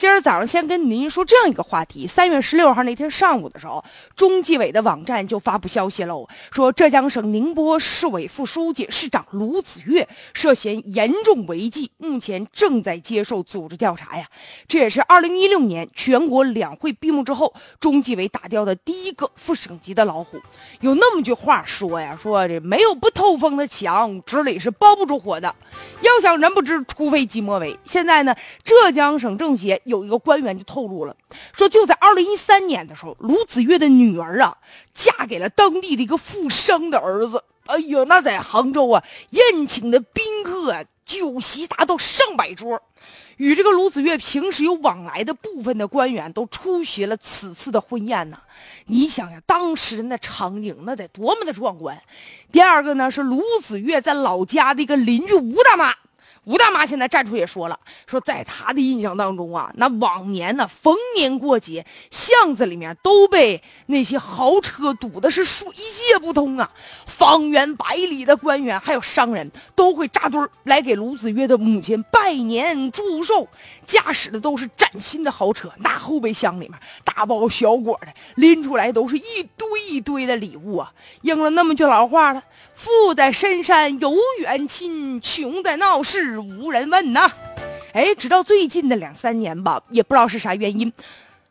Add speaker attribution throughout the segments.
Speaker 1: 今儿早上先跟您说这样一个话题：三月十六号那天上午的时候，中纪委的网站就发布消息喽，说浙江省宁波市委副书记、市长卢子越涉嫌严重违纪，目前正在接受组织调查呀。这也是二零一六年全国两会闭幕之后，中纪委打掉的第一个副省级的老虎。有那么句话说呀，说这没有不透风的墙，纸里是包不住火的。要想人不知，除非己莫为。现在呢，浙江省政协。有一个官员就透露了，说就在二零一三年的时候，卢子越的女儿啊，嫁给了当地的一个富商的儿子。哎呦，那在杭州啊，宴请的宾客啊，酒席达到上百桌。与这个卢子越平时有往来的部分的官员都出席了此次的婚宴呢。你想想，当时那场景，那得多么的壮观。第二个呢，是卢子越在老家的一个邻居吴大妈。吴大妈现在站出也说了，说在她的印象当中啊，那往年呢，逢年过节，巷子里面都被那些豪车堵的是水泄不通啊。方圆百里的官员还有商人都会扎堆来给卢子越的母亲拜年祝寿，驾驶的都是崭新的豪车，那后备箱里面大包小裹的拎出来都是一堆一堆的礼物啊。应了那么句老话了：富在深山有远亲，穷在闹市。无人问呐，哎，直到最近的两三年吧，也不知道是啥原因，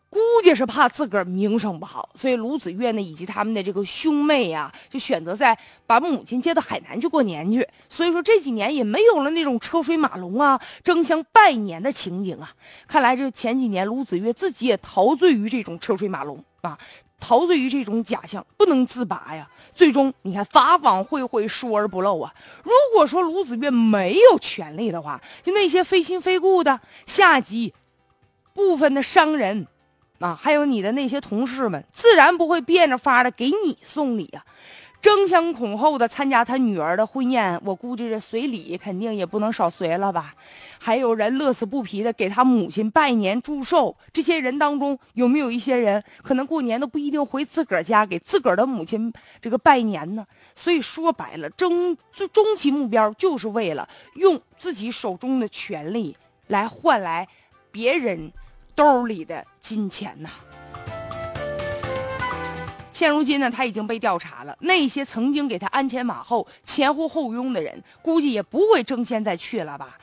Speaker 1: 估计是怕自个儿名声不好，所以卢子越呢以及他们的这个兄妹呀，就选择在把母亲接到海南去过年去。所以说这几年也没有了那种车水马龙啊、争相拜年的情景啊。看来这前几年卢子越自己也陶醉于这种车水马龙啊。陶醉于这种假象，不能自拔呀！最终，你看法网恢恢，疏而不漏啊！如果说卢子越没有权利的话，就那些非亲非故的下级、部分的商人，啊，还有你的那些同事们，自然不会变着法的给你送礼呀。争相恐后的参加他女儿的婚宴，我估计这随礼肯定也不能少随了吧？还有人乐此不疲的给他母亲拜年祝寿，这些人当中有没有一些人可能过年都不一定回自个儿家给自个儿的母亲这个拜年呢？所以说白了，终终极目标就是为了用自己手中的权力来换来别人兜里的金钱呐。现如今呢，他已经被调查了。那些曾经给他鞍前马后、前呼后拥的人，估计也不会争先再去了吧？